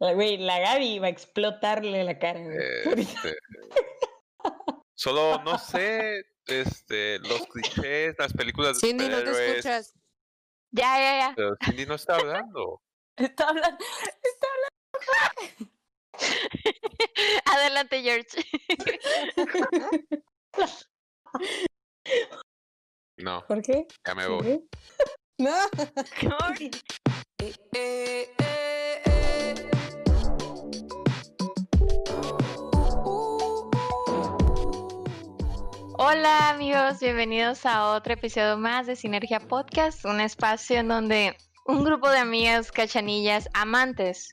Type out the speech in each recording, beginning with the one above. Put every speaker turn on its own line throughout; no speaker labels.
La, güey, la Gaby va a explotarle la cara, güey.
Este, solo no sé, este, los clichés, las películas de
Cindy, no te escuchas.
Ya, ya, ya.
pero Cindy no está hablando.
Está hablando.
Adelante, George.
No,
¿Por qué?
ya me
¿Por
voy.
qué?
No.
George. Hola amigos, bienvenidos a otro episodio más de Sinergia Podcast, un espacio en donde un grupo de amigas cachanillas, amantes,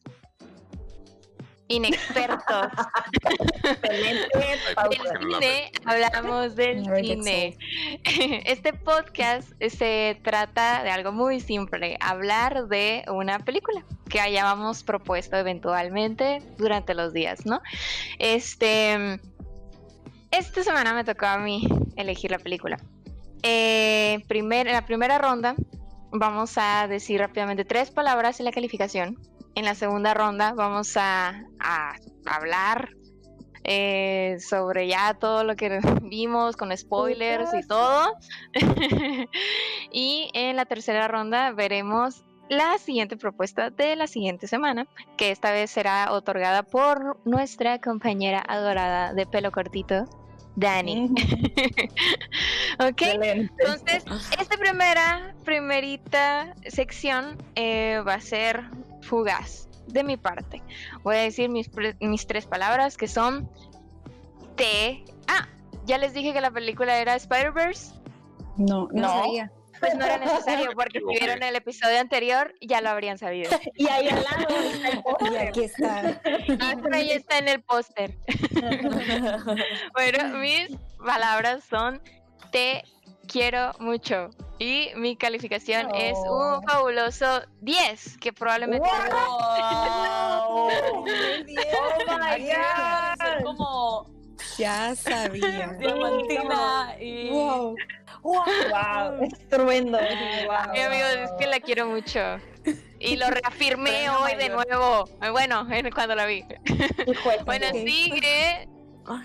inexpertos
Excelente
Ay,
pausa.
¿por qué
del
no la
cine, hablamos del cine. Este podcast se trata de algo muy simple, hablar de una película que hayamos propuesto eventualmente durante los días, ¿no? Este, esta semana me tocó a mí elegir la película. Eh, primer, en la primera ronda vamos a decir rápidamente tres palabras en la calificación. En la segunda ronda vamos a, a hablar eh, sobre ya todo lo que vimos con spoilers y todo. y en la tercera ronda veremos la siguiente propuesta de la siguiente semana, que esta vez será otorgada por nuestra compañera adorada de pelo cortito, Dani. ok,
Excelente.
entonces, esta primera, primerita sección eh, va a ser fugaz de mi parte. Voy a decir mis, pre- mis tres palabras que son T. Ah, ya les dije que la película era Spider-Verse.
No,
No,
no.
sabía.
Pues no era necesario porque si vieron el episodio anterior ya lo habrían sabido.
Y ahí al lado está el
Y
póster.
aquí está.
Ah, por ahí está en el póster. Bueno, mis palabras son te quiero mucho. Y mi calificación es un fabuloso 10, que probablemente...
¡Wow!
Oh
my God.
como
Ya sabía.
diamantina y
Wow.
¡Wow! Estruendo. Wow.
Mi amigo, es que la quiero mucho. Y lo reafirmé hoy de nuevo. Bueno, en- cuando la vi. Bueno,
tu-
sigue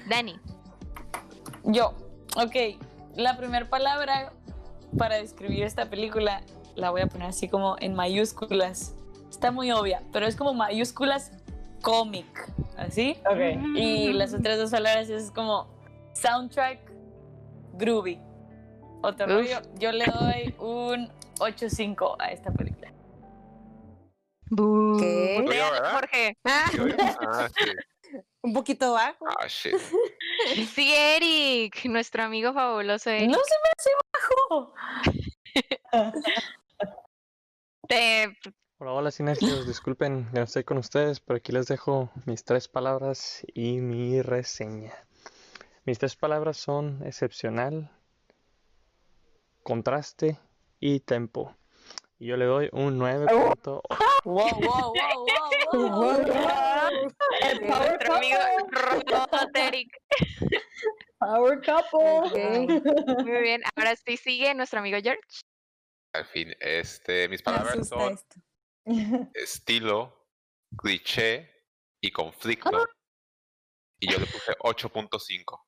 Dani.
yo. Ok, la primera palabra para describir esta película la voy a poner así como en mayúsculas. Está muy obvia, pero es como mayúsculas cómic, ¿así?
Ok.
Y las otras dos palabras es como soundtrack groovy. Otro
Uf.
rollo, yo le doy un 8.5 a esta película.
¿Qué?
¿verdad?
Jorge.
Ah.
Ah, sí.
un poquito bajo.
Ah, shit.
Sigue Eric, nuestro amigo fabuloso Eric.
¡No se me hace bajo!
Te-
Hola, hola, sinergios. Disculpen que no estoy con ustedes, pero aquí les dejo mis tres palabras y mi reseña. Mis tres palabras son excepcional, contraste y tempo. Y yo le doy un 9.8.
¡Wow, wow, wow, wow, wow!
El Power
nuestro amigo.
Power Couple.
Ok.
Muy bien, ahora sí sigue nuestro amigo George.
Al fin, este, mis palabras son
esto.
estilo, cliché y conflicto. Y yo le puse 8.5.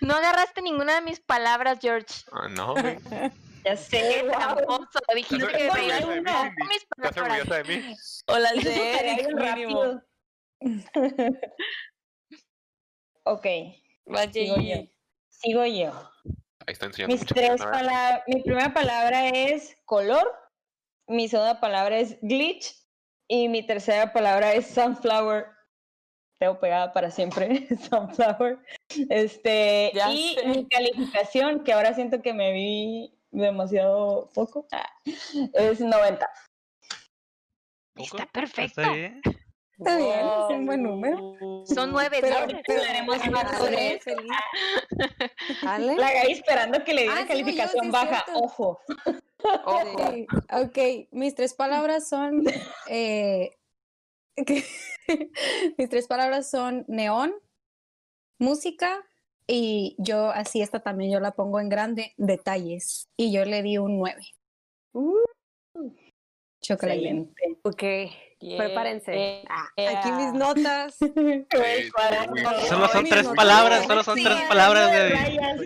No agarraste ninguna de mis palabras, George.
Ah, no, güey.
Ya sé,
Qué
wow.
tramposo. Dijiste que uno.
Cindy.
mis
¿Estás
palabras.
orgullosa de mí?
O las de Eric, mínimo.
ok,
Va,
sigo yo. Sigo yo.
Ahí está enseñando
Mis tres palabras. Mi primera palabra es color. Mi segunda palabra es glitch. Y mi tercera palabra es sunflower. Tengo pegada para siempre sunflower. Este,
Ya
y
sé.
mi calificación, que ahora siento que me vi demasiado poco, ah, es 90.
Está perfecto.
Está bien.
Está bien, es un buen número.
Son nueve
Pero, pero pero
más.
Ale.
La Gaby esperando que le diera
Ah, yo,
calificación
sí,
baja. Ojo.
Ojo.
Sí, Ok, mis tres palabras son. eh, mis tres palabras son neón, música y yo, así esta también yo la pongo en grande, detalles. Y yo le di un 9.
Uh,
Chocolate.
Ok, Yeah,
Prepárense. Ah, Aquí
yeah.
mis notas.
Sí,
cuaderno.
sí,
Solo son tres palabras, solo son
Sí,
tres palabras
de rayas.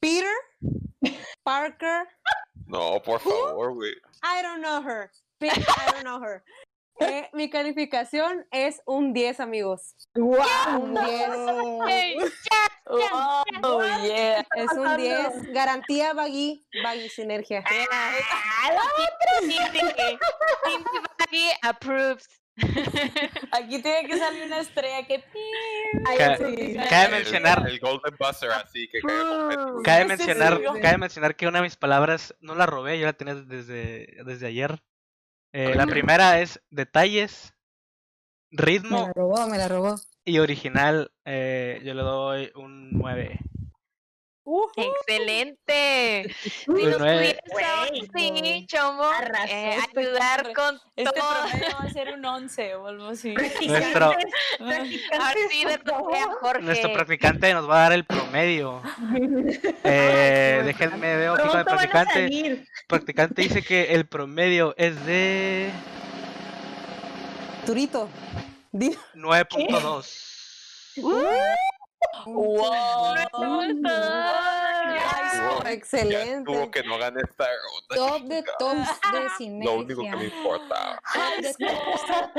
Peter, Parker,
No, por favor, güey.
I don't know her. Pe- I don't know her. Eh, mi calificación es un 10, amigos.
Guau.
Un 10.
Ey,
Oh, yeah.
Es un 10. Garantía Baggy, Baggy Sinergia.
Cindy, Cindy Baggy approves.
Aquí tiene que salir una estrella que...
Ca- Cabe
El-
mencionar,
El, Golden Buzzer, así que
cabe mencionar,
sí,
cabe mencionar que una de mis palabras no la robé, yo la tenía desde, desde ayer. Eh, la primera es detalles,
Me
ritmo
la robó, me la robó.
y original. eh, yo le doy un 9.
Excelente. Si
Pues
nos
no
pudieras sí, Chombo,
arrasó
eh,
este
ayudar
hombre.
con
Este
todo.
promedio va a ser un 11 o algo así.
Nuestro,
Jorge.
nuestro practicante nos va a dar el promedio. Eh, déjenme ver poco de practicante.
salir.
Practicante dice que el promedio es de
Turito. Di-
9.2.
¡Wow!
Ya
Excelente.
tuvo que no gane esta ronda.
Top de tops de
Lo único que me
sinergia.
importa.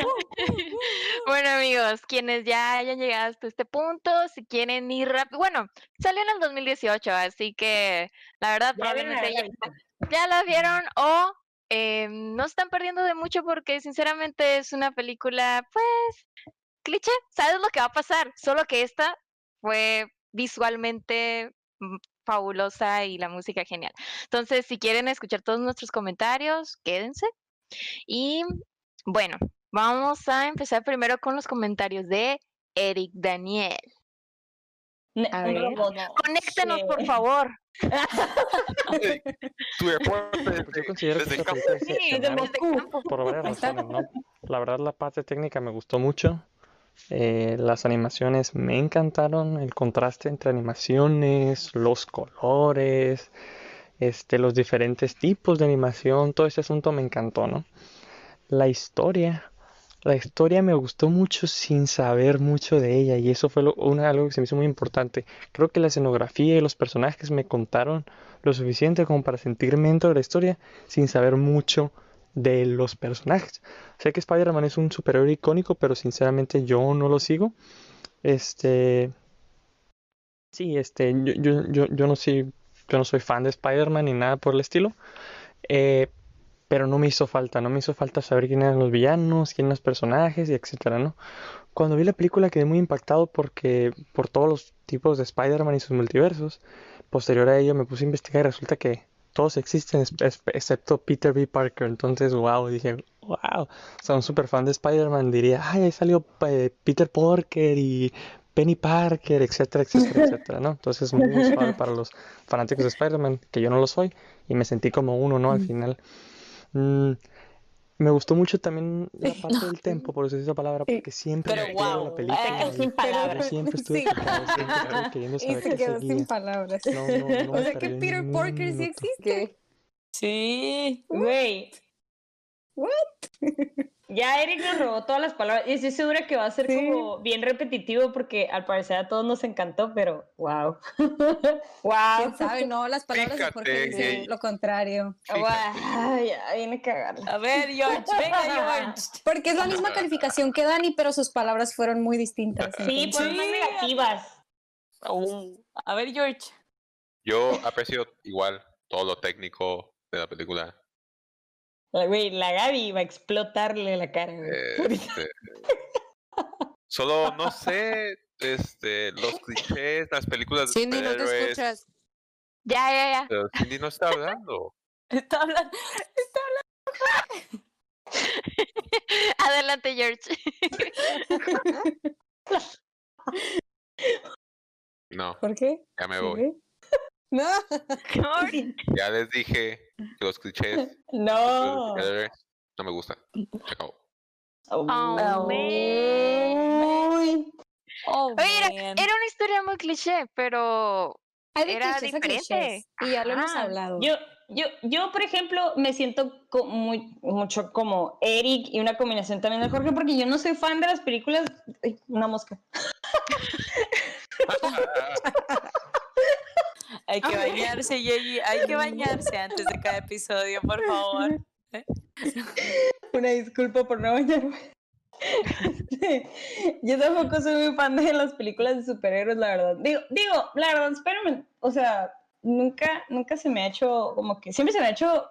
Bueno, amigos, quienes ya hayan llegado hasta este punto, si quieren ir rápido. Bueno, salió en el 2018, así que la verdad,
Ya
probablemente ya, la vieron o eh, no están perdiendo de mucho porque sinceramente es una película, pues, cliché, sabes lo que va a pasar, solo que esta fue visualmente mm, fabulosa y la música genial. Entonces, si quieren escuchar todos nuestros comentarios, quédense. Y bueno, vamos a empezar primero con los comentarios de Eric Daniel. A
un
ver.
robot.
Conéctenos, por
Sí.
favor.
Tu reporte
Pues yo considero que
desde
esta
campo.
Sí, desde campo.
por varias razones, ¿no? La verdad la parte técnica me gustó mucho. Eh, las animaciones me encantaron, el contraste entre animaciones, los colores, este, los diferentes tipos de animación, todo ese asunto me encantó, ¿no? La historia, la historia me gustó mucho sin saber mucho de ella y eso fue lo- una, algo que se me hizo muy importante. Creo que la escenografía y los personajes me contaron lo suficiente como para sentirme dentro de la historia sin saber mucho de los personajes. Sé que Spider-Man es un superhéroe icónico, pero sinceramente yo no lo sigo. Este, sí, este, yo, yo, yo, yo no soy, yo no soy fan de Spider-Man ni nada por el estilo. Eh, pero no me hizo falta, no me hizo falta saber quién eran los villanos, quién eran los personajes y etcétera, ¿no? Cuando vi la película quedé muy impactado porque por todos los tipos de Spider-Man y sus multiversos. Posterior a ello me puse a investigar y resulta que todos existen excepto Peter B. Parker. Entonces, wow, dije, wow. O sea, un super fan de Spider-Man diría, ay, ahí salió eh, Peter Parker y Penny Parker, etcétera, etcétera, etcétera, ¿no? Entonces, muy suave para los fanáticos de Spider-Man, que yo no lo soy, y me sentí como uno, ¿no? Al final. Mm, me gustó mucho también la parte del tempo, por eso esa palabra, porque siempre
Pero
me
wow,
la película
eh,
y
sin palabras.
siempre estuve
Sí.
picado, siempre queriendo
Y
saber
se
qué
quedó
seguía.
sin palabras.
No, no, no
O sea que Peter Parker sí existe.
¿Qué?
Sí.
Güey. Ya Eric nos robó todas las palabras y estoy segura que va a ser
Sí.
como bien repetitivo porque al parecer a todos nos encantó, pero wow. wow.
¿Quién sabe? No, las palabras de Jorge
Fíjate,
dicen lo contrario.
Ay, ya viene a cagarla.
A ver, George, venga, George.
Porque es la misma calificación que Dani, pero sus palabras fueron muy distintas.
Sí, fueron más negativas.
Oh, A ver, George.
Yo aprecio igual todo lo técnico de la película.
La- Güey, la Gaby va a explotarle la cara, güey.
Este, solo no sé, este, los clichés, las películas de
Cindy, no te escuchas.
Ya, ya, ya.
Pero Cindy no está hablando.
Está hablando.
Adelante, George.
No,
¿Por qué?
ya me
¿Por
voy.
qué? No.
Ya les dije que los clichés
No.
no me gustan. Se acabó.
Oh, man.
Uy.
Oh,
Oye, era, era una historia muy cliché, pero
Hay
Era diferente.
clichés, Y ya lo hemos hablado.
Yo, yo, yo, por ejemplo, me siento co- muy, mucho como Eric y una combinación también de Jorge, porque yo no soy fan de las películas. Ay, una mosca.
Hay que bañarse, Yeyi. Hay que bañarse antes de cada episodio, por favor.
Una disculpa por no bañarme. Yo tampoco soy muy fan de las películas de superhéroes, la verdad. Digo, digo, la verdad, espérame. O sea, nunca, nunca se me ha hecho como que, siempre se me ha hecho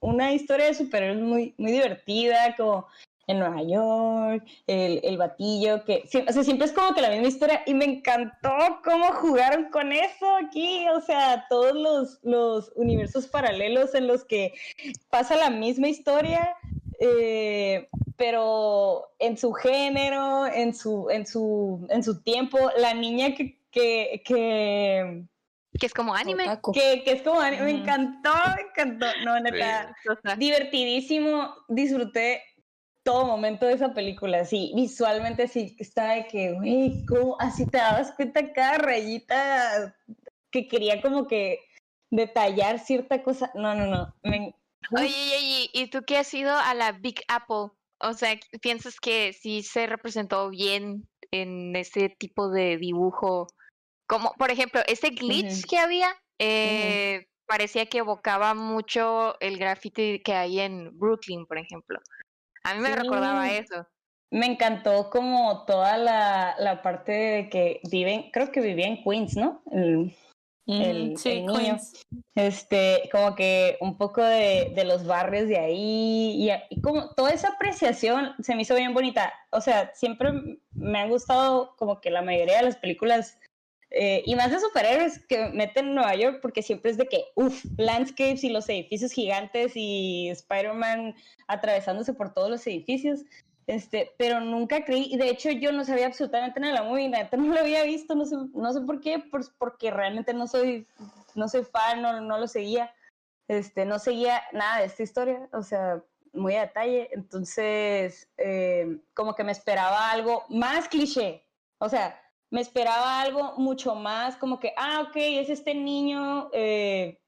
una historia de superhéroes muy, muy divertida, como en Nueva York, el, el batillo, que o sea, siempre es como que la misma historia y me encantó cómo jugaron con eso aquí, o sea, todos los, los universos paralelos en los que pasa la misma historia, eh, pero en su género, en su, en su, en su tiempo, la niña que, que, que,
Que es como anime.
Que, que es como, me
Ujú.
encantó, me encantó, no, neta,
sea,
divertidísimo, disfruté todo momento de esa película, sí, visualmente sí, estaba de que, güey, ¿cómo? Así te dabas cuenta cada rayita que quería como que detallar cierta cosa, no, no, no, me-
Oye, oye, ¿y tú qué has ido a la Big Apple? O sea, ¿piensas que sí se representó bien en ese tipo de dibujo? Como, por ejemplo, ese glitch que había, eh, parecía que evocaba mucho el graffiti que hay en Brooklyn, por ejemplo. A mí me recordaba eso.
Me encantó como toda la, la parte de que viven, creo que vivía en Queens, ¿no? El, el-
sí,
el niño.
Queens.
este, como que un poco de, de los barrios de ahí y, y como toda esa apreciación se me hizo bien bonita. O sea, siempre me han gustado como que la mayoría de las películas eh, y más de superhéroes que meten en Nueva York porque siempre es de que, uff, landscapes y los edificios gigantes y Spider-Man atravesándose por todos los edificios. Este, pero nunca creí, y de hecho yo no sabía absolutamente nada de la movie, neta no lo había visto, no sé, no sé por qué, pues porque realmente no soy, no soy fan, no, no lo seguía, este, no seguía nada de esta historia, o sea, muy a detalle, entonces eh, como que me esperaba algo más cliché, o sea, me esperaba algo mucho más como que, ah, ok, es este niño, eh,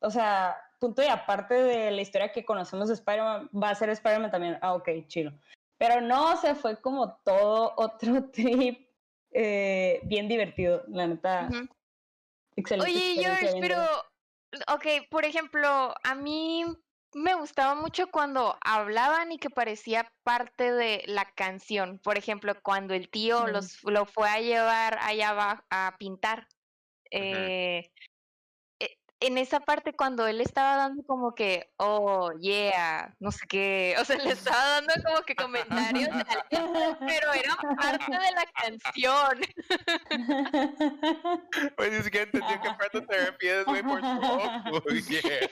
o sea, punto y aparte de la historia que conocemos de Spider-Man, va a ser Spider-Man también, ah, ok, chido. Pero no, se fue como todo otro trip eh, bien divertido, la neta. Excelente.
Oye, George, pero, ok, por ejemplo, a mí me gustaba mucho cuando hablaban y que parecía parte de la canción. Por ejemplo, cuando el tío
Mm.
los, lo fue a llevar allá abajo a pintar. eh, en esa parte cuando él estaba dando como que, oh, yeah, no sé qué, o sea, le estaba dando como que comentarios, pero era parte de la canción.
Oye, ni siquiera entendí qué parte te refieres, güey, por poco. Yeah.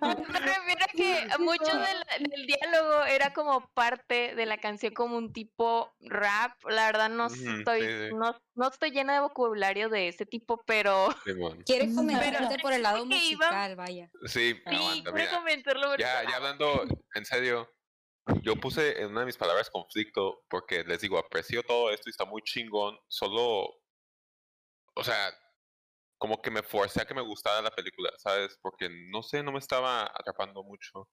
Me refiero a que mucho del, del diálogo era como parte de la canción, como un tipo rap. La verdad no estoy,
sí, sí.
no, no estoy llena de vocabulario de ese tipo, pero
Simón.
Quiere
Pero-
comentarte por el lado
que iba-
musical, vaya.
Sí,
sí,
aguanta,
quiero
mira.
comentarlo. porque-
Ya, ya hablando en serio, yo puse en una de mis palabras conflicto porque les digo, aprecio todo esto y está muy chingón, solo, o sea, como que me forcé a que me gustara la película, ¿sabes? Porque no sé, no me estaba atrapando mucho,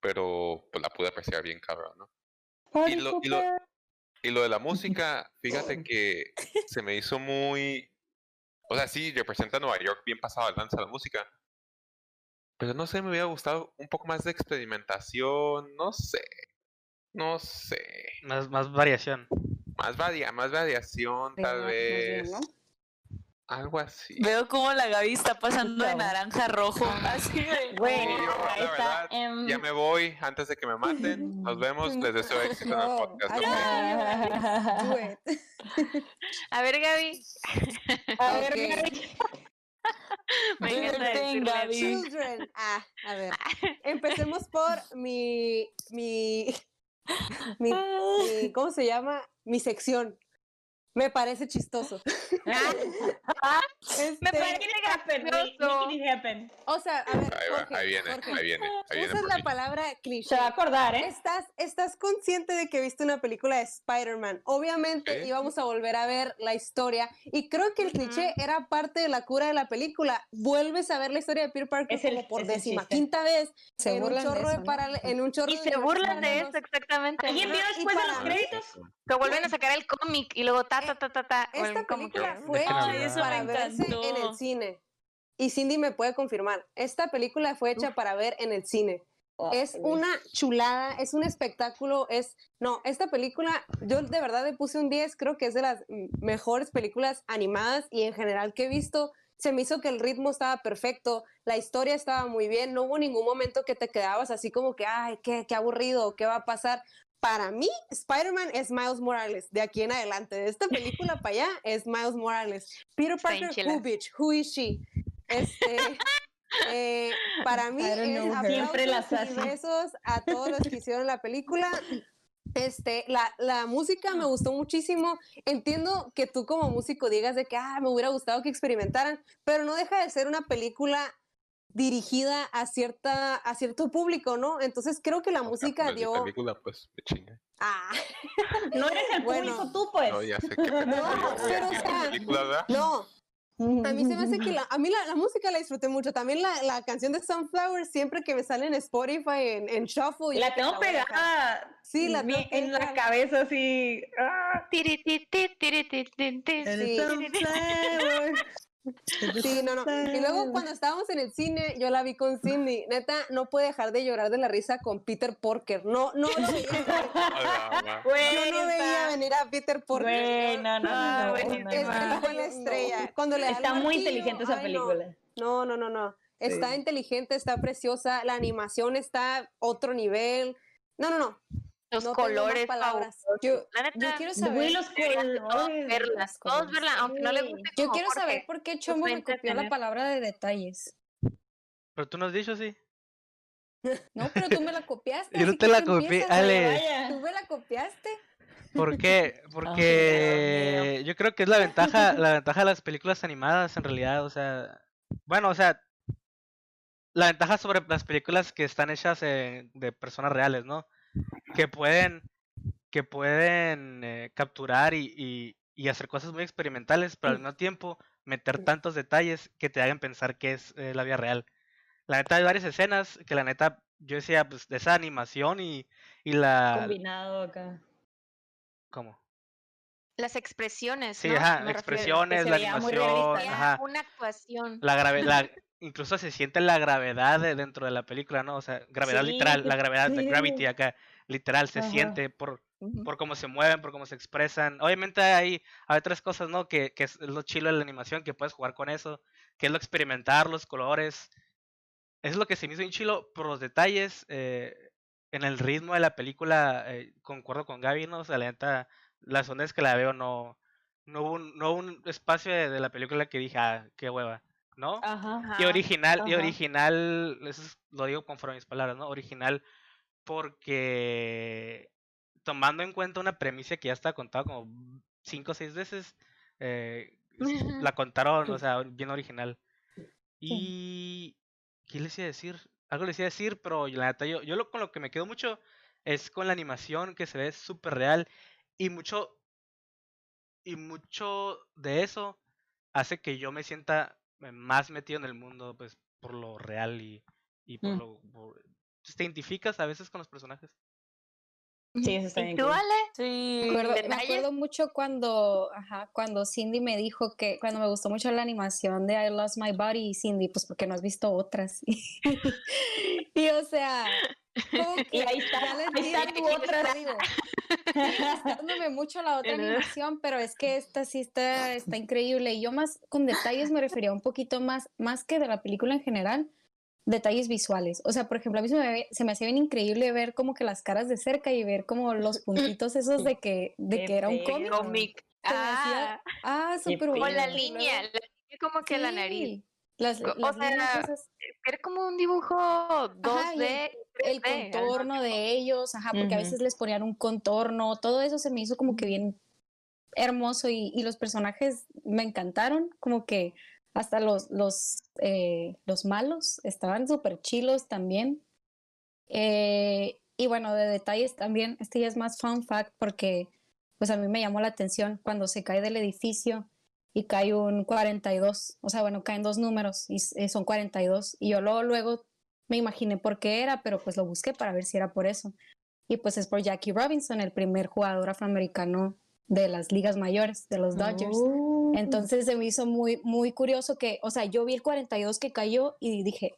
pero pues la pude apreciar bien cabrón, ¿no? Y lo, y, lo, y lo de la música, fíjate que se me hizo muy... O sea, sí, representa a Nueva York bien pasado al lanza la música. Pero no sé, me hubiera gustado un poco más de experimentación, no sé. No sé.
Más, más variación.
Más, varia más variación, tal
Más bien,
vez.
¿no?
Algo así.
Veo como la Gaby está pasando de naranja a rojo. Así de.
Güey,
Sí, yo, la verdad,
en-
Ya me voy antes de que me maten. Nos vemos. Les deseo éxito en el
No,
podcast.
A ver, Gaby,
A ver. Gaby,
me encanta
thing, Gaby.
Ah, a ver. Empecemos por mi, mi, mi, mi- ¿cómo se llama? Mi sección. Me parece chistoso.
Me
Este,
parece
it happen,
gracioso.
o sea, a ver,
Ahí va,
Jorge,
ahí viene,
Jorge,
ahí viene, ahí viene
usas
por
la
mí.
palabra
Se
cliché.
va a acordar, ¿eh?
¿Estás, ¿Estás consciente de que viste una película de Spider-Man? Obviamente
Sí.
íbamos a volver a ver la historia y creo que el
Ujú.
cliché era parte de la cura de la película. Vuelves a ver la historia de Peter Parker
Es el-
como por
es el
décima
chiste.
quinta vez
Se
en un
burlan de
chorro de,
eso, ¿no?
en un chorro
Y
de
se burlan de eso, exactamente.
¿Alguien vio después de los créditos?
Que vuelven a sacar el cómic y luego ta, ta, ta, ta, ta.
Esta
que-
película fue
¿De qué me
hecha para verse en el cine. Y Cindy me puede confirmar. Esta película fue hecha para ver en el cine. Es una chulada, es un espectáculo, es... No, esta película, yo de verdad le puse un 10, creo que es de las mejores películas animadas y en general que he visto. Se me hizo que el ritmo estaba perfecto, la historia estaba muy bien, no hubo ningún momento que te quedabas así como que, ay, qué, qué aburrido, qué va a pasar. Para mí, Spider-Man es Miles Morales, de aquí en adelante, de esta película para allá es Miles Morales. Peter Parker, who bitch, who is she? Este, eh, para mí es.
Siempre las
y
hace.
besos a todos los que hicieron la película. Este, la, la música me gustó muchísimo. Entiendo que tú como músico digas de que ah, me hubiera gustado que experimentaran, pero no deja de ser una película dirigida a cierta a cierto público, ¿no? Entonces creo que la
O
música dio
película, pues me chinga.
ah,
No eres el
Bueno.
público tú, pues.
No, ya sé que
No,
güey,
pero, o sea,
película, ¿verdad?
no, A mí se me hace que la, a mí la, la música la disfruté mucho. También la, la canción de Sunflower, siempre que me sale en Spotify, en, en Shuffle.
La tengo pegada.
Sí, la tengo
en la cabeza así. ¡ah!
Tiri, ti, ti, tiri, ti, ti, ti.
Sí.
Sunflower.
Sí, no, no. Y luego cuando estábamos en el cine, yo la vi con Cindy. Neta, no puede dejar de llorar de la risa con Peter Porker. No, no lo veía venir.
A la ma-
Yo no veía venir a Peter Porker.
Güey, no, no,
Ah,
no, no,
Es fue la estrella. Cuando le
Está muy inteligente esa
ay, no.
película.
No, no, no, no. Está inteligente, está preciosa, la animación está otro nivel. No, no, no.
Los
no
colores.
Yo, yo quiero saber.
los
todos
colores.
verla,
las
todos
colores.
verla, aunque no
Sí.
guste
Yo quiero
Jorge.
saber por qué
a
me copió la palabra de detalles.
Pero tú no has dicho sí.
No, pero tú me la copiaste.
Yo no
así
te la copié, Ale.
Tú me la copiaste.
¿Por qué? Porque yo creo que es la ventaja, la ventaja de las películas animadas en realidad, o sea, bueno, o sea, la ventaja sobre las películas que están hechas eh, de personas reales, ¿no? Que pueden, que pueden eh, capturar y, y, y hacer cosas muy experimentales, pero al mismo tiempo meter tantos detalles que te hagan pensar que es eh, la vida real. La neta hay varias escenas que la neta yo decía, pues, de esa animación y, y la...
Combinado acá.
¿Cómo?
Las expresiones,
Sí,
¿no?
ajá,
Me
expresiones, la animación, ajá,
Una actuación.
la grave, la, incluso se siente la gravedad de- dentro de la película, ¿no? O sea, gravedad
Sí,
literal, la gravedad de gravity acá, literal, se
Ajá.
siente por, por cómo se mueven, por cómo se expresan. Obviamente hay, hay otras cosas, ¿no? Que, que es lo chilo de la animación, que puedes jugar con eso, que es lo experimentar, los colores. Es lo que se me hizo bien chilo por los detalles. eh, en el ritmo de la película, eh, concuerdo con Gaby, ¿no? O sea, la neta, las ondas que la veo no, no hubo un, no hubo un espacio de, de la película que dije, ah, qué hueva, ¿no?
Ajá.
Y
Ajá.
original, y original, eso es- lo digo conforme a mis palabras, ¿no? Original porque tomando en cuenta una premisa que ya está contada como cinco o seis veces, eh, la contaron, o sea, bien original. Y ¿qué les iba a decir? Algo les iba a decir, pero la neta, yo, yo lo, con lo que me quedo mucho es con la animación que se ve súper real y mucho y mucho de eso hace que yo me sienta eh, más metido en el mundo, pues, por lo real y, y por
Mm.
lo... por- te identificas a veces con los personajes.
Sí, eso está
¿Y
bien
tú,
cool.
Ale?
Sí.
Me acuerdo, me acuerdo mucho cuando, ajá, cuando Cindy me dijo que cuando me gustó mucho la animación de I Lost My Body y Cindy, pues porque no has visto otras. y o sea, como
Y
que
ahí está,
ya les
ahí está tu otra.
gustándome mucho la otra animación, pero es que esta sí está, está increíble. Y yo más con detalles me refería un poquito más, más que de la película en general, detalles visuales. O sea, por ejemplo, a mí se me, se me hacía bien increíble ver como que las caras de cerca y ver como los puntitos esos de que, de que era un cómic.
Cómic.
Hacía-
Ah,
Ah, súper
o
pedo.
la línea, la línea como que la nariz.
Las,
O
las
sea,
esas,
Era como un dibujo 2D.
el
3D, algo
contorno de ellos, ajá, porque a veces les ponían un contorno, todo eso se me hizo como que bien hermoso y, y los personajes me encantaron, como que hasta los, los, eh, los malos estaban súper chilos también. Eh, y bueno, de detalles también, este ya es más fun fact porque pues a mí me llamó la atención cuando se cae del edificio y cae un 42, o sea, bueno, caen dos números y eh, son 42. Y yo luego, luego me imaginé por qué era, pero pues lo busqué para ver si era por eso. Y pues es por Jackie Robinson, el primer jugador afroamericano de las ligas mayores, de los Dodgers. Entonces se me hizo muy, muy curioso que, o sea, yo vi el 42 que cayó y dije,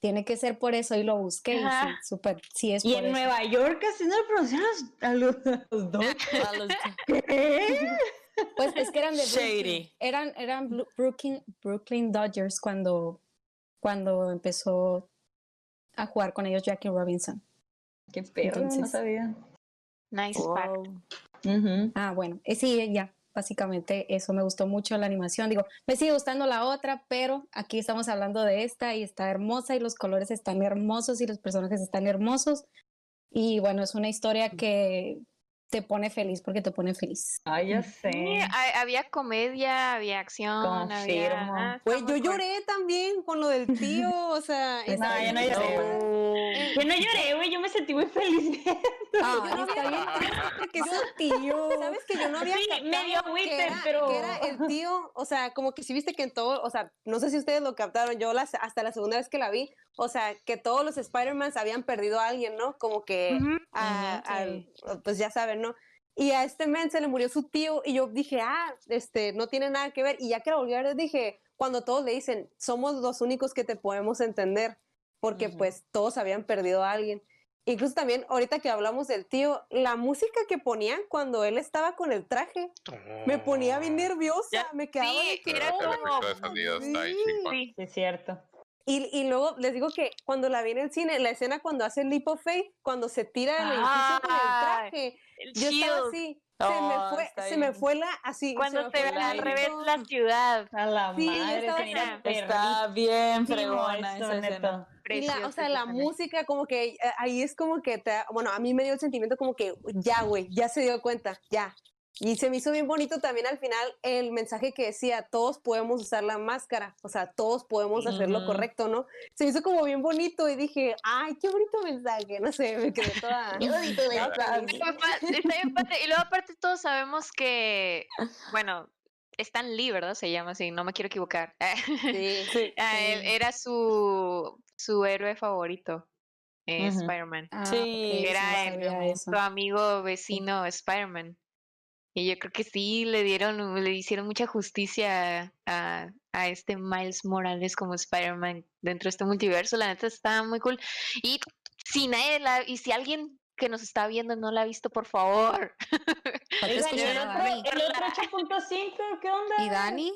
tiene que ser por eso y lo busqué y sí,
Ajá.
súper, sí es
Y
por
en
eso.
Nueva York así no a los, a los, a los dos. ¿Qué?
Pues es que eran de Brooklyn.
Shady.
Eran, eran Brooklyn, Brooklyn Dodgers cuando, cuando empezó a jugar con ellos Jackie Robinson.
Qué perro, no sabía.
Nice fact.
Wow.
Ah, bueno, eh, sí, ya, básicamente eso me gustó mucho la animación. Digo, me sigue gustando la otra, pero aquí estamos hablando de esta y está hermosa y los colores están hermosos y los personajes están hermosos. Y bueno, es una historia que te pone feliz porque te pone feliz.
Ay, ya
Sí,
sé.
ha- había comedia, había acción, había...
Confirmo.
ah, está
Güey, yo lloré también con lo del tío, o sea...
Pues,
No, yo no lloré.
padre.
Yo no lloré, güey, yo me sentí muy feliz.
Ah, está bien
Porque
su tío.
Sabes que yo no había
Sí, medio
era,
pero-
que era el tío, o sea, como que si viste que en todo, o sea, no sé si ustedes lo captaron, yo las, hasta la segunda vez que la vi, o sea, que todos los Spider-Mans habían perdido a alguien, ¿no? Como que, a- al- pues ya saben, ¿no? Y a este men se le murió su tío y yo dije, ah, este, no tiene nada que ver. Y ya que la volví a ver, dije, cuando todos le dicen, somos los únicos que te podemos entender, porque
Ujú.
pues todos habían perdido a alguien. Incluso también, ahorita que hablamos del tío, la música que ponían cuando él estaba con el traje, me ponía bien nerviosa,
Ya-
me quedaba de
Sí,
que,
era
"Oh,
de sonido está ahí
sí".
chingón.
Sí.
Sí, es cierto.
Y, y luego les digo que cuando la vi en el cine, la escena cuando hace el leap of faith, cuando se tira del edificio con el traje,
El
yo estaba así, se
Oh,
me fue,
está
se me fue la, así,
Cuando se
fue
ve al revés la ciudad.
A la
Sí, yo
madre,
estaba
se mira
así,
Está bien fregona
eso,
esa escena.
La, o sea, la música como que eh, ahí es como que te, bueno, a mí me dio el sentimiento como que ya, güey, ya se dio cuenta, ya. Y se me hizo bien bonito también al final el mensaje que decía, todos podemos usar la máscara, o sea, todos podemos hacer lo correcto, ¿no? Se me hizo como bien bonito y dije, ay, qué bonito mensaje, no sé, me quedé toda...
Qué bonito mensaje.
Y luego aparte todos sabemos que, bueno, Stan Lee, ¿verdad? Se llama así, no me quiero equivocar.
Sí,
Sí.
Ah, era su, su héroe favorito, eh,
Ujú.
Spider-Man.
Ah,
Sí,
era el-. Su amigo vecino Spider-Man. Y yo creo que sí le dieron, le hicieron mucha justicia a, a este Miles Morales como Spider-Man dentro de este multiverso. La neta está muy cool. Y si nadie la, y si alguien que nos está viendo no la ha visto, por favor.
Falta
Oigan, ¿y
escuchar
el otro,
Dani.
el otro 8.5, ¿qué onda?
¿Y Dani?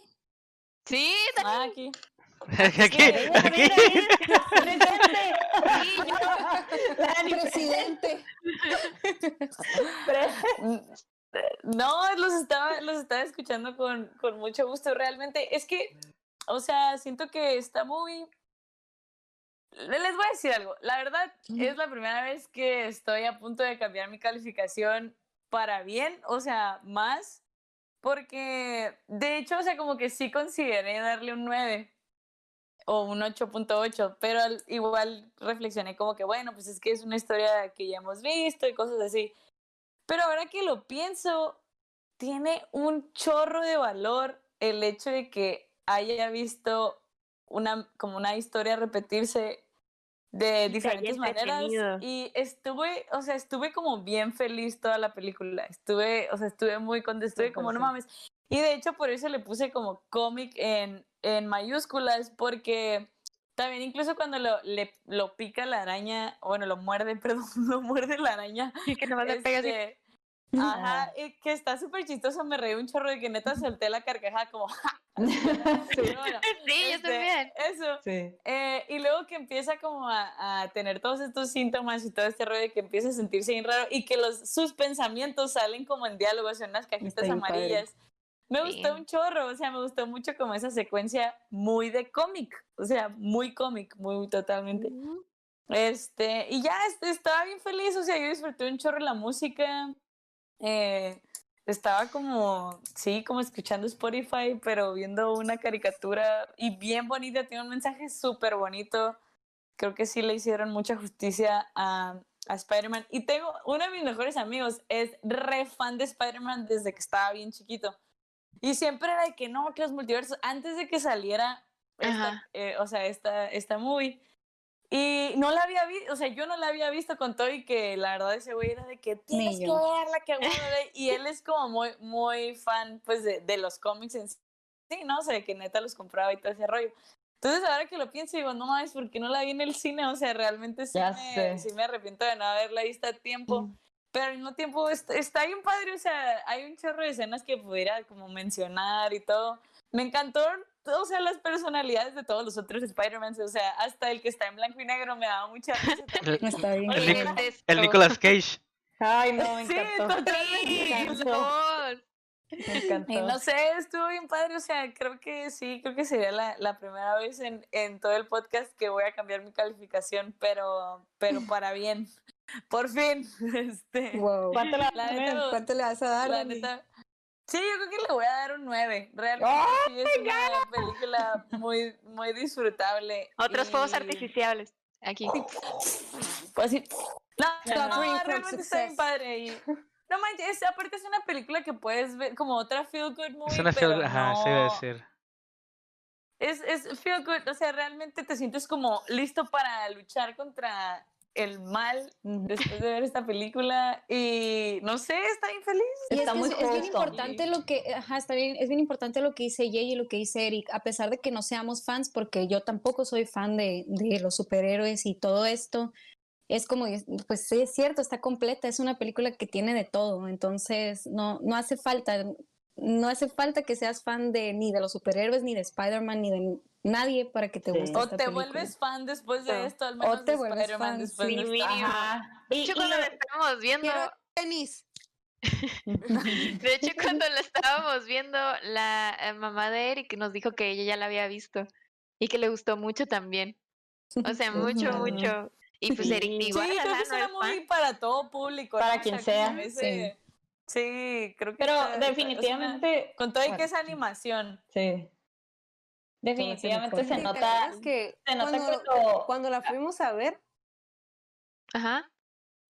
Sí,
Ah, aquí.
Aquí, aquí.
Presente.
sí, yo-
Dani,
presidente.
No, los estaba, los estaba escuchando con, con mucho gusto. Realmente es que, o sea, siento que está muy. Le- Les voy a decir algo. La verdad, es la primera vez que estoy a punto de cambiar mi calificación para bien, o sea, más, porque de hecho, o sea, como que sí consideré darle un 9 o un 8.8, pero al- igual reflexioné como que, bueno, pues es que es una historia que ya hemos visto y cosas así. Pero ahora que lo pienso, tiene un chorro de valor el hecho de que haya visto una, como una historia repetirse de diferentes maneras y estuve, o sea, estuve como bien feliz toda la película. Estuve, o sea, estuve muy contenta, estuve como no
100%.
mames. Y de hecho por eso le puse como cómic en, en mayúsculas porque también incluso cuando lo, le, lo pica la araña, bueno, lo muerde, perdón, lo muerde la araña.
que nomás le pega así.
Este, Ajá, y que está súper chistoso, me reí un chorro de que neta solté la carcajada como... ¡ja! Bueno,
Sí, yo
este,
también.
Eso.
Sí.
Eh, y luego que empieza como a, a tener todos estos síntomas y todo este rollo de que empieza a sentirse bien raro y que los, sus pensamientos salen como en diálogos en unas cajitas
bien padre.
Me
Sí.
gustó un chorro, o sea, me gustó mucho como esa secuencia muy de cómic, o sea, muy cómic, muy totalmente. Este, y ya este, estaba bien feliz, o sea, yo disfruté un chorro la música. eh, estaba como, sí, como escuchando Spotify, pero viendo una caricatura y bien bonita, tiene un mensaje súper bonito. Creo que sí le hicieron mucha justicia a, a Spider-Man. Y tengo, uno de mis mejores amigos es re fan de Spider-Man desde que estaba bien chiquito. Y siempre era de que no, que los multiversos, antes de que saliera, esta, eh, o sea, esta, esta movie. Y no la había visto, o sea, yo no la había visto con todo y que la verdad ese güey era de que tienes que verla, que bueno, de-". y él es como muy, muy fan, pues, de, de los cómics en sí, ¿no? O sea, que neta los compraba y todo ese rollo. Entonces, ahora que lo pienso, digo, no mames, ¿por qué no la vi en el cine? O sea, realmente sí, me, sí me arrepiento de no haberla visto a tiempo. Pero al mismo tiempo está, está bien padre, o sea, hay un chorro de escenas que pudiera como mencionar y todo. Me encantó, o sea, las personalidades de todos los otros Spider-Man, o sea, hasta el que está en blanco y negro me daba mucha risa.
El,
Está bien.
el,
Oye,
Nic- el Nicolas Cage.
Ay, no, me
Sí,
encantó.
totalmente.
Sí,
Me
por
encantó.
favor.
Me encantó.
Y no sé, estuvo bien padre, o sea, creo que sí, creo que sería la, la primera vez en, en todo el podcast que voy a cambiar mi calificación, pero, pero para bien. Por fin. Este,
Wow.
¿Cuánto le vas
La
a
neta,
poner?
¿Cuánto le vas a dar,
la
Dani?
neta. Sí, yo creo que le voy a dar un 9. Realmente sí es una película muy, muy disfrutable.
Otros fuegos
y-
artificiales. Aquí.
Pues sí. No, no,
from
realmente está bien padre. Y, no manches, es- aparte es una película que puedes ver como otra feel good movie.
Es una
pero
feel- ajá, sí iba a
no-
decir.
Es, es feel good, o sea, realmente te sientes como listo para luchar contra el mal después de ver esta película. Y no sé, está bien feliz.
Y
Está
es,
muy
es, es bien importante lo que, ajá, está bien, es bien importante lo que dice Jay y lo que dice Eric, a pesar de que no seamos fans, porque yo tampoco soy fan de, de los superhéroes y todo esto, es como, pues sí, es cierto, está completa, es una película que tiene de todo, entonces no, no hace falta, no hace falta que seas fan de ni de los superhéroes, ni de Spider-Man, ni de nadie para que te
Sí.
guste
O
esta
te
película.
vuelves fan después de
Sí.
esto, al
O
menos
te
de
vuelves
Spider-Man
fan,
después
sí.
de esto.
Ajá.
De hecho,
y
cuando
lo-
la estábamos viendo,
Quiero tenis.
de hecho, cuando la estábamos viendo, la eh, mamá de Eric nos dijo que ella ya la había visto y que le gustó mucho también. O sea, mucho, mucho. Y pues Eric
Sí.
igual,
sí, creo que
no fan.
movie para todo público.
Para
¿no? O
quien
sea, ese- Sí, creo que
Pero
una-
definitivamente,
con todo y que es animación.
sí. Definitivamente se
Sí, ¿te
nota,
que
se nota
cuando,
cuando,
cuando la fuimos a ver,
Ajá.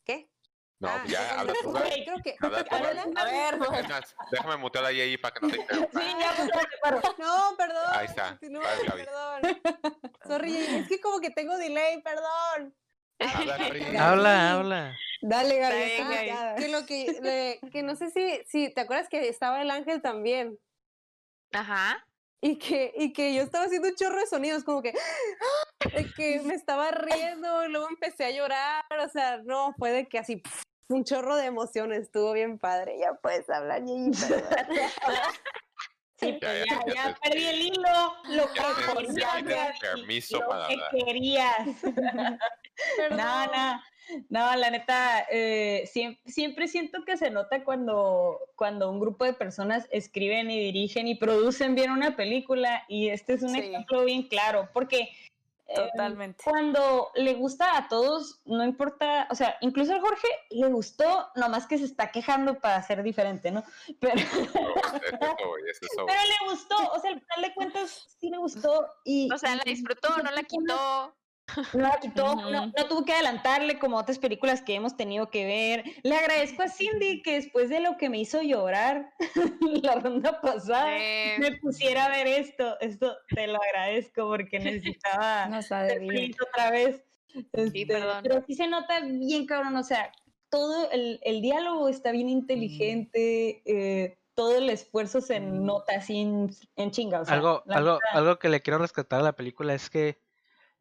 ¿qué?
No,
Ah,
ya,
cuando-
habla tú.
creo que
Habla tú.
A ver,
Es más, déjame mutear ahí, ahí para que no te interrumpa.
Sí, ya, pues, ya, paro.
No, perdón.
Ahí está. Gaby.
perdón. Sorry, es que como que tengo delay, perdón.
Habla.
Habla, habla.
Dale, Gaby, muteada.
Que lo que, le- que no sé si, si te acuerdas que estaba el ángel también.
Ajá.
Y que, y que yo estaba haciendo un chorro de sonidos, como que, de que me estaba riendo, y luego empecé a llorar, o sea, no, fue de que así, un chorro de emociones, estuvo bien padre, ya puedes hablar, perdón.
Sí,
Ya,
pues
ya,
ya,
ya
ya
te-
perdí el hilo, lo que
permiso
lo
para
que querías. No, no, no, la neta, eh, siem- siempre, siento que se nota cuando, cuando un grupo de personas escriben y dirigen y producen bien una película y este es un
Sí.
ejemplo bien claro, porque eh,
Totalmente.
cuando le gusta a todos, no importa, o sea, incluso a Jorge le gustó, nomás que se está quejando para ser diferente, ¿no? Pero,
Es es
pero le gustó, o sea, al final de cuentas sí le gustó y...
O sea, la disfrutó, no la quitó.
No quitó,
Ujú.
no, no tuvo que adelantarle como otras películas que hemos tenido que ver. Le agradezco a Cindy que después de lo que me hizo llorar la ronda pasada,
Eh,
me pusiera a ver esto. Esto te lo agradezco porque necesitaba
No
feliz otra vez. Este,
perdón.
Pero sí se nota bien cabrón, o sea, todo el, el diálogo está bien inteligente, eh, todo el esfuerzo se nota así en, en chinga. o sea,
algo, algo, algo que le quiero rescatar a la película es que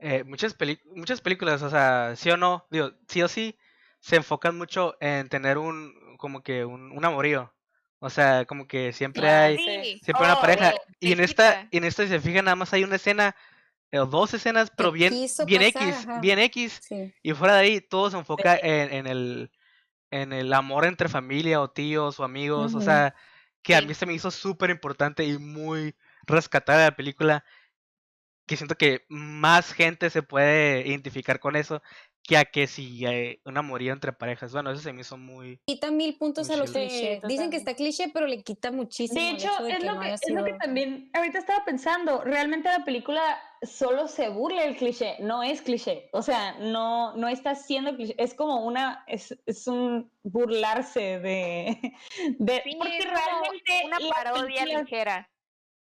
eh, muchas, muchas películas, o sea, sí o no, digo, sí o sí, se enfocan mucho en tener un, como que un, un amorío. O sea, como que siempre
Ah,
hay,
sí.
siempre una
Oh,
pareja.
güey,
Y en esta, y en esta, si se fijan, nada más hay una escena, eh, o dos escenas, pero bien, bien
pasar,
X,
ajá.
bien X.
Sí.
Y fuera de ahí, todo se enfoca en, en el, en el amor entre familia o tíos o amigos. O sea, que a mí se me hizo súper importante y muy rescatada la película. Que siento que más gente se puede identificar con eso que a que si eh, un amorío entre parejas. Bueno, eso se me hizo muy...
Quita mil puntos a.
Sí,
clichés. Dicen que está cliché, pero le quita muchísimo.
De
el
hecho,
de
es,
que
lo
no
que, es lo que
sido-
también ahorita estaba pensando. Realmente la película solo se burla del cliché, no es cliché. O sea, no, no está siendo cliché. Es como una, es, es un burlarse de... de
Sí,
porque realmente
una parodia ligera.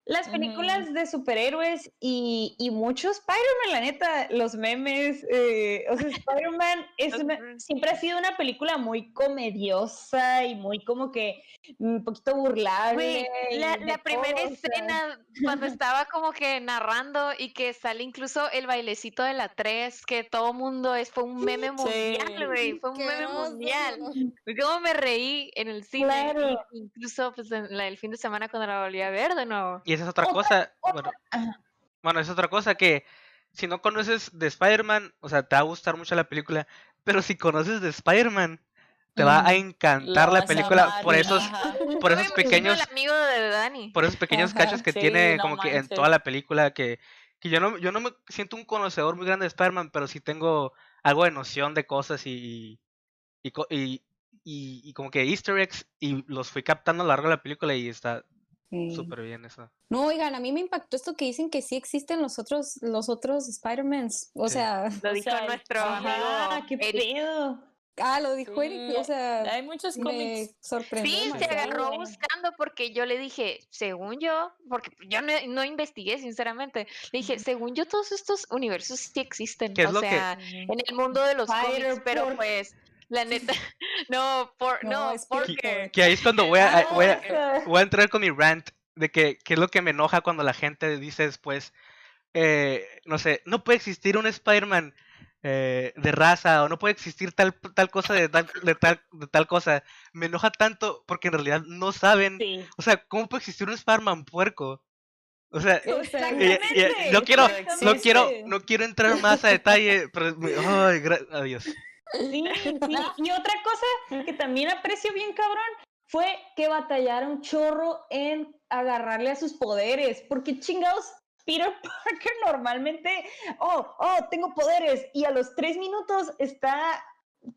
Las películas de superhéroes y, y mucho Spider-Man, la neta, los memes, eh, o sea, Spider-Man siempre ha sido una película muy comediosa y muy como que un poquito burlable.
La, primera escena cuando estaba como que narrando y que sale incluso el bailecito de la 3, que todo mundo es, fue un meme mundial,
Sí.
güey, fue un
Qué
meme
oso.
mundial. Cómo me reí en el cine,
Claro.
incluso pues, en la- el fin de semana cuando la volví a ver de nuevo.
Y esa es otra
Otra-
cosa.
otra-
Bueno, bueno, es otra cosa que si no conoces de Spider-Man, o sea, te va a gustar mucho la película, pero si conoces de Spider-Man, te va a
Ujú.
encantar la película
amar,
por esos
ajá.
por esos pequeños
el amigo de Dani.
por esos pequeños
Ajá,
cachos que
sí,
tiene
no
como que en toda la película que, que yo no yo no me siento un conocedor muy grande de Spider-Man, pero sí tengo algo de noción de cosas y y, y- y como que Easter eggs y los fui captando a lo largo de la película y está
Sí.
súper bien eso.
No, oigan, a mí me impactó esto que dicen que sí existen los otros, los otros Spider-Mans. O
Sí.
sea,
Lo
O
dijo
sea,
nuestro
ajá,
amigo
qué pedo.
ah, lo dijo Eric, o
Sí,
sea,
Hay muchos
me
cómics.
Sí, se agarró buscando porque yo le dije, según yo, porque yo no, no investigué sinceramente, le dije, según yo todos estos universos sí existen,
¿Qué es
o
lo que-
sea, en el mundo de los cómics, pero pues, la neta, no, por,
No,
no,
es
porque,
Que ahí es cuando voy a, voy a,
Ah,
voy a entrar con mi rant de que qué es lo que me enoja cuando la gente dice después, eh, no sé, no puede existir un Spider-Man eh, de raza o no puede existir tal, tal cosa de tal, de, tal, de tal cosa. Me enoja tanto porque en realidad no saben,
Sí.
o sea, ¿cómo puede existir un Spider-Man puerco? O sea, no quiero, no quiero, no quiero entrar más a detalle, pero ay, gra- adiós.
Sí, sí. Y otra cosa que también aprecio bien, cabrón, fue que batallaron chorro en agarrarle a sus poderes. Porque chingados, Peter Parker normalmente, oh, oh, tengo poderes. Y a los tres minutos está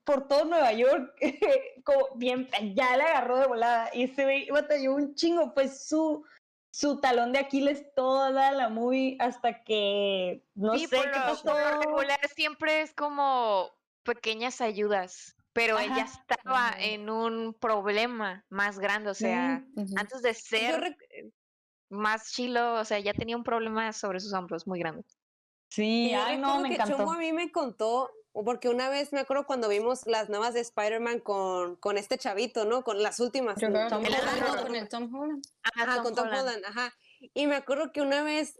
por todo Nueva York, como bien, ya le agarró de volada. Y ese güey batalló un chingo, pues su. Su talón de Aquiles toda la movie hasta que no
sí,
sé
por
qué
lo,
pasó.
por regular siempre es como pequeñas ayudas, pero ella estaba en un problema más grande, o sea,
Ujú.
antes de ser eh, más chilo, o sea, ya tenía un problema sobre sus hombros muy grande.
Sí, ay, no, me
que
encantó.
A mí me contó, porque una vez me acuerdo cuando vimos las nuevas de Spider-Man con, con este chavito, ¿no? Con las últimas.
Tom. Holland,
Ajá,
con el Tom Holland.
Ajá, con Tom Holland, ajá. Y me acuerdo que una vez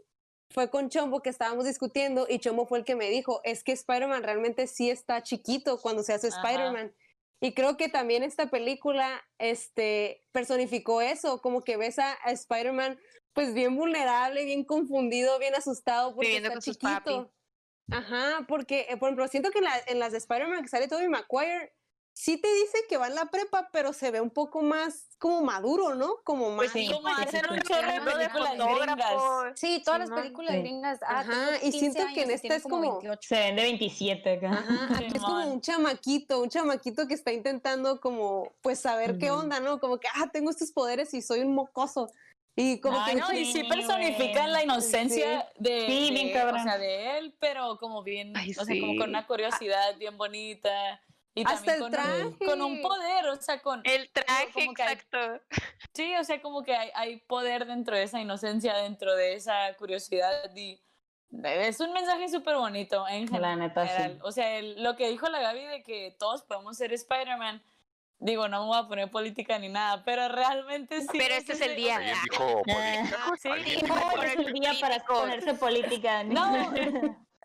fue con Chombo que estábamos discutiendo y Chombo fue el que me dijo, es que Spider-Man realmente sí está chiquito cuando se hace. Spider-Man. Y creo que también esta película este, personificó eso, como que ves a, a Spider-Man pues bien vulnerable, bien confundido, bien asustado porque
Viviendo
está
con sus papi.
chiquito. Ajá, porque, eh, por ejemplo, siento que en, la- en las de Spider-Man que sale Tobey Maguire, sí te dice que va en la prepa, pero se ve un poco más como maduro, ¿no? Como más...
Pues sí,
Como hacen un chorro de
estudiando
películas
fotógrafo.
gringas.
Sí, todas las películas
Sí.
gringas. Ah,
Ajá, y
15
siento que en esta es
como
como-
28.
Se ven de 27 acá.
Ajá, aquí es como un chamaquito, un chamaquito que está intentando como, pues, saber qué onda, ¿no? Como que, ah, tengo estos poderes y soy un mocoso. Y como
Ay,
que...
no, y sí personifican la inocencia de,
Sí, bien
de- o sea, de él, pero como bien,
Ay,
o sea, como con una curiosidad bien bonita. Y
Hasta
también
el
un-
traje.
con un poder, o sea, con...
El traje,
como que hay-
exacto.
Sí, o sea, como que hay, hay poder dentro de esa inocencia, dentro de esa curiosidad y es un mensaje súper bonito en
La
general.
neta, sí.
O sea, el- lo que dijo la Gaby de que todos podemos ser Spider-Man, digo, no me voy a poner política ni nada, pero realmente sí.
Pero este es el día.
¿Quién dijo
Ah,
política?
sí,
¿Alguien
sí,
dijo
es el día para ponerse política.
No.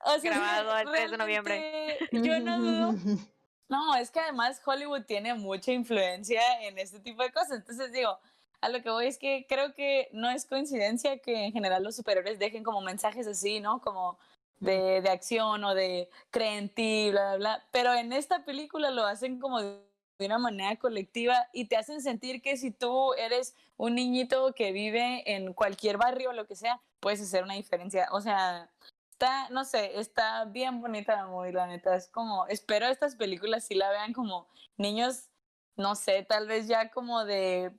o sea,
Grabado el 3 de noviembre.
Yo no dudo No, es que además Hollywood tiene mucha influencia en este tipo de cosas. Entonces digo, a lo que voy es que creo que no es coincidencia que en general los superhéroes dejen como mensajes así, ¿no? Como de, de acción o de cree en ti, bla, bla, bla. Pero en esta película lo hacen como de una manera colectiva y te hacen sentir que si tú eres un niñito que vive en cualquier barrio o lo que sea, puedes hacer una diferencia. O sea, está, no sé, está bien bonita la movie, la neta. Es como, espero estas películas si la vean como niños, no sé, tal vez ya como de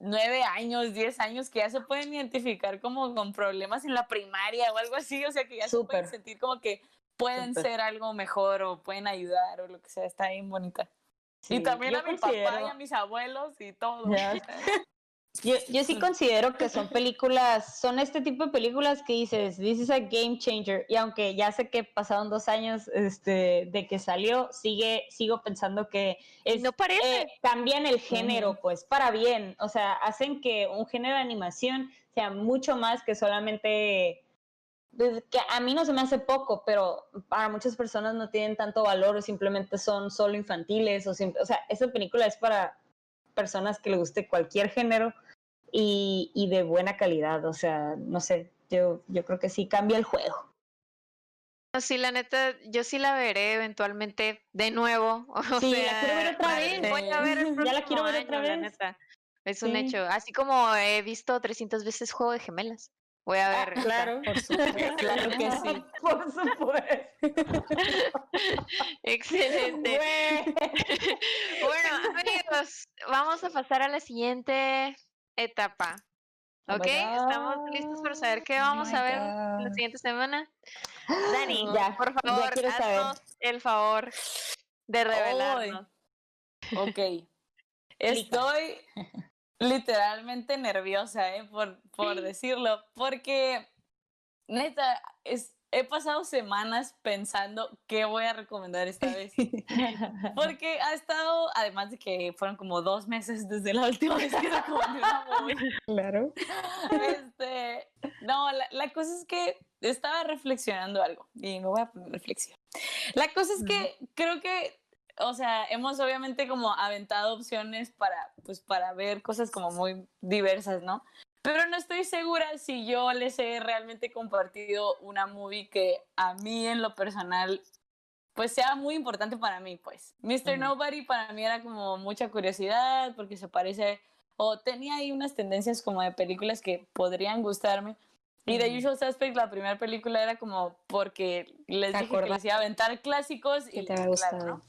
nueve años, diez años, que ya se pueden identificar como con problemas en la primaria o algo así, o sea, que ya se pueden
Súper.
sentir como que pueden
Súper.
ser algo mejor o pueden ayudar o lo que sea, está bien bonita.
Sí,
y también a mi papá y a mis abuelos y todo.
Ya. Yo, yo sí considero que son películas, son este tipo de películas que dices, this is a game changer. Y aunque ya sé que pasaron dos años este, de que salió, sigue, sigo pensando que es,
No parece.
eh, cambian el género, pues, para bien. O sea, hacen que un género de animación sea mucho más que solamente. pues, que a mí no se me hace poco, pero para muchas personas no tienen tanto valor o simplemente son solo infantiles. O, o sea, esa película es para personas que les guste cualquier género y, y de buena calidad. O sea, no sé, yo, yo creo que sí cambia el juego.
Sí, la neta, yo sí la veré eventualmente de nuevo. O
Sí, la quiero ver otra vez.
Voy a ver el
Ya la quiero ver otra
año, la
vez.
neta. Es un hecho. Así como he visto 300 veces Juego de Gemelas. Voy a ver. esta.
Claro,
Por supuesto, claro que sí.
Por supuesto.
Excelente. Bueno, amigos, vamos a pasar a la siguiente etapa. ¿Ok? ¿Estamos listos para saber qué
Oh
vamos a ver la
God.
siguiente semana? Dani,
Ya,
por
ya
favor,
saber.
haznos el favor de revelarnos.
Ok. Estoy literalmente nerviosa, ¿eh? Por, por decirlo, porque neta, es, he pasado semanas pensando qué voy a recomendar esta vez. Porque ha estado, además de que fueron como dos meses desde la última vez que recomendé una movie.
Claro.
Este, no, la, la cosa es que estaba reflexionando algo y me voy a poner reflexión. La cosa es que creo que, o sea, hemos obviamente como aventado opciones para, pues, para ver cosas como muy diversas, ¿no? Pero no estoy segura si yo les he realmente compartido una movie que a mí en lo personal pues sea muy importante para mí, pues. Mr. Nobody para mí era como mucha curiosidad porque se parece o tenía ahí unas tendencias como de películas que podrían gustarme. Y The. Usual Suspect, la primera película era como porque les
¿Te
dije que les iba a aventar clásicos y
te
claro,
gustado.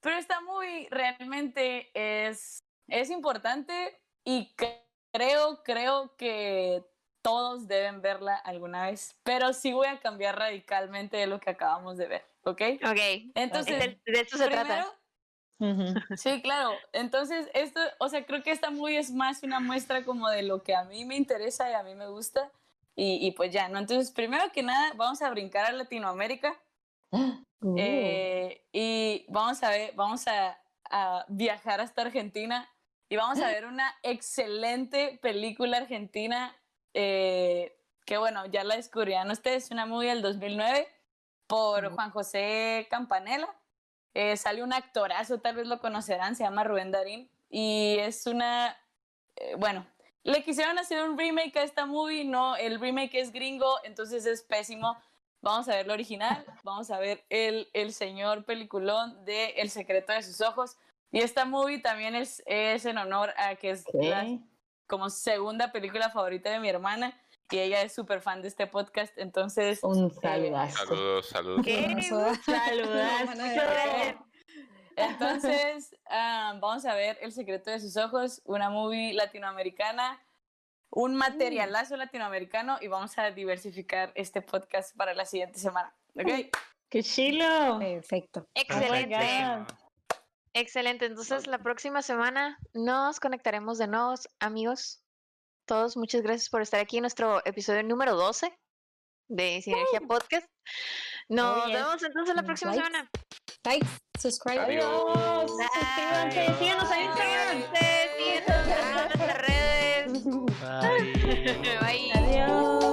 Pero esta movie realmente es, es importante y cre- creo, creo que todos deben verla alguna vez. Pero sí voy a cambiar radicalmente de lo que acabamos de ver, ¿ok?
Ok.
Entonces,
de, de esto se trata.
Sí, claro. Entonces, esto, o sea, creo que esta movie es más una muestra como de lo que a mí me interesa y a mí me gusta. Y, y pues ya, ¿no? Entonces, primero que nada, vamos a brincar a Latinoamérica
Uh.
eh, y vamos a ver, vamos a, a viajar hasta Argentina y vamos a ver una excelente película argentina eh, que, bueno, ya la descubrirán ustedes, una movie del 2009 por. Juan José Campanella. Eh, sale un actorazo, tal vez lo conocerán, se llama Rubén Darín. Y es una, eh, bueno, le quisieron hacer un remake a esta movie, no, el remake es gringo, entonces es pésimo. Vamos a ver lo original, vamos a ver el, el señor peliculón de El secreto de sus ojos. Y esta movie también es, es en honor a que es la
Ok.
como segunda película favorita de mi hermana y ella es súper fan de este podcast, entonces
Un
eh,
saludazo.
Saludos, saludos.
¿Qué?
Saludazo.
Entonces, ah, vamos a ver El secreto de sus ojos, una movie latinoamericana, un materialazo latinoamericano y vamos a diversificar este podcast para la siguiente semana. ¿Ok?
¡Qué chilo!
Perfecto.
Excelente. Excelente. Entonces, la próxima semana nos conectaremos de nuevo, amigos. Todos, muchas gracias por estar aquí en nuestro episodio número 12 de Sinergia Podcast. Nos
yes.
vemos entonces la próxima
Likes.
semana.
Likes, subscribe.
Adiós. Suscríbanse, síganos en Instagram.
Bye.
Bye.
Adiós.